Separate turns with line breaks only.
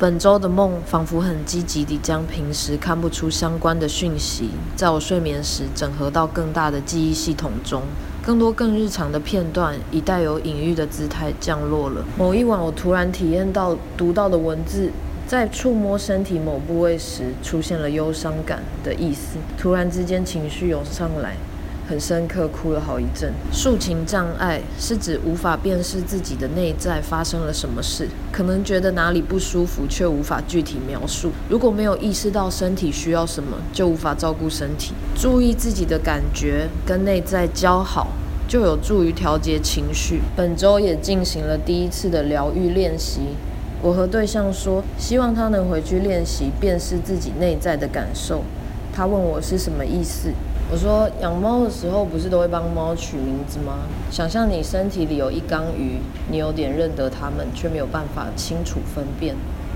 本周的梦仿佛很积极地将平时看不出相关的讯息，在我睡眠时整合到更大的记忆系统中。更多更日常的片段以带有隐喻的姿态降落了。某一晚，我突然体验到读到的文字，在触摸身体某部位时，出现了忧伤感的意思。突然之间，情绪涌上来。很深刻，哭了好一阵。抒情障碍是指无法辨识自己的内在发生了什么事，可能觉得哪里不舒服，却无法具体描述。如果没有意识到身体需要什么，就无法照顾身体。注意自己的感觉，跟内在交好，就有助于调节情绪。本周也进行了第一次的疗愈练习。我和对象说，希望他能回去练习辨识自己内在的感受。他问我是什么意思。我说养猫的时候不是都会帮猫取名字吗？想象你身体里有一缸鱼，你有点认得它们，却没有办法清楚分辨。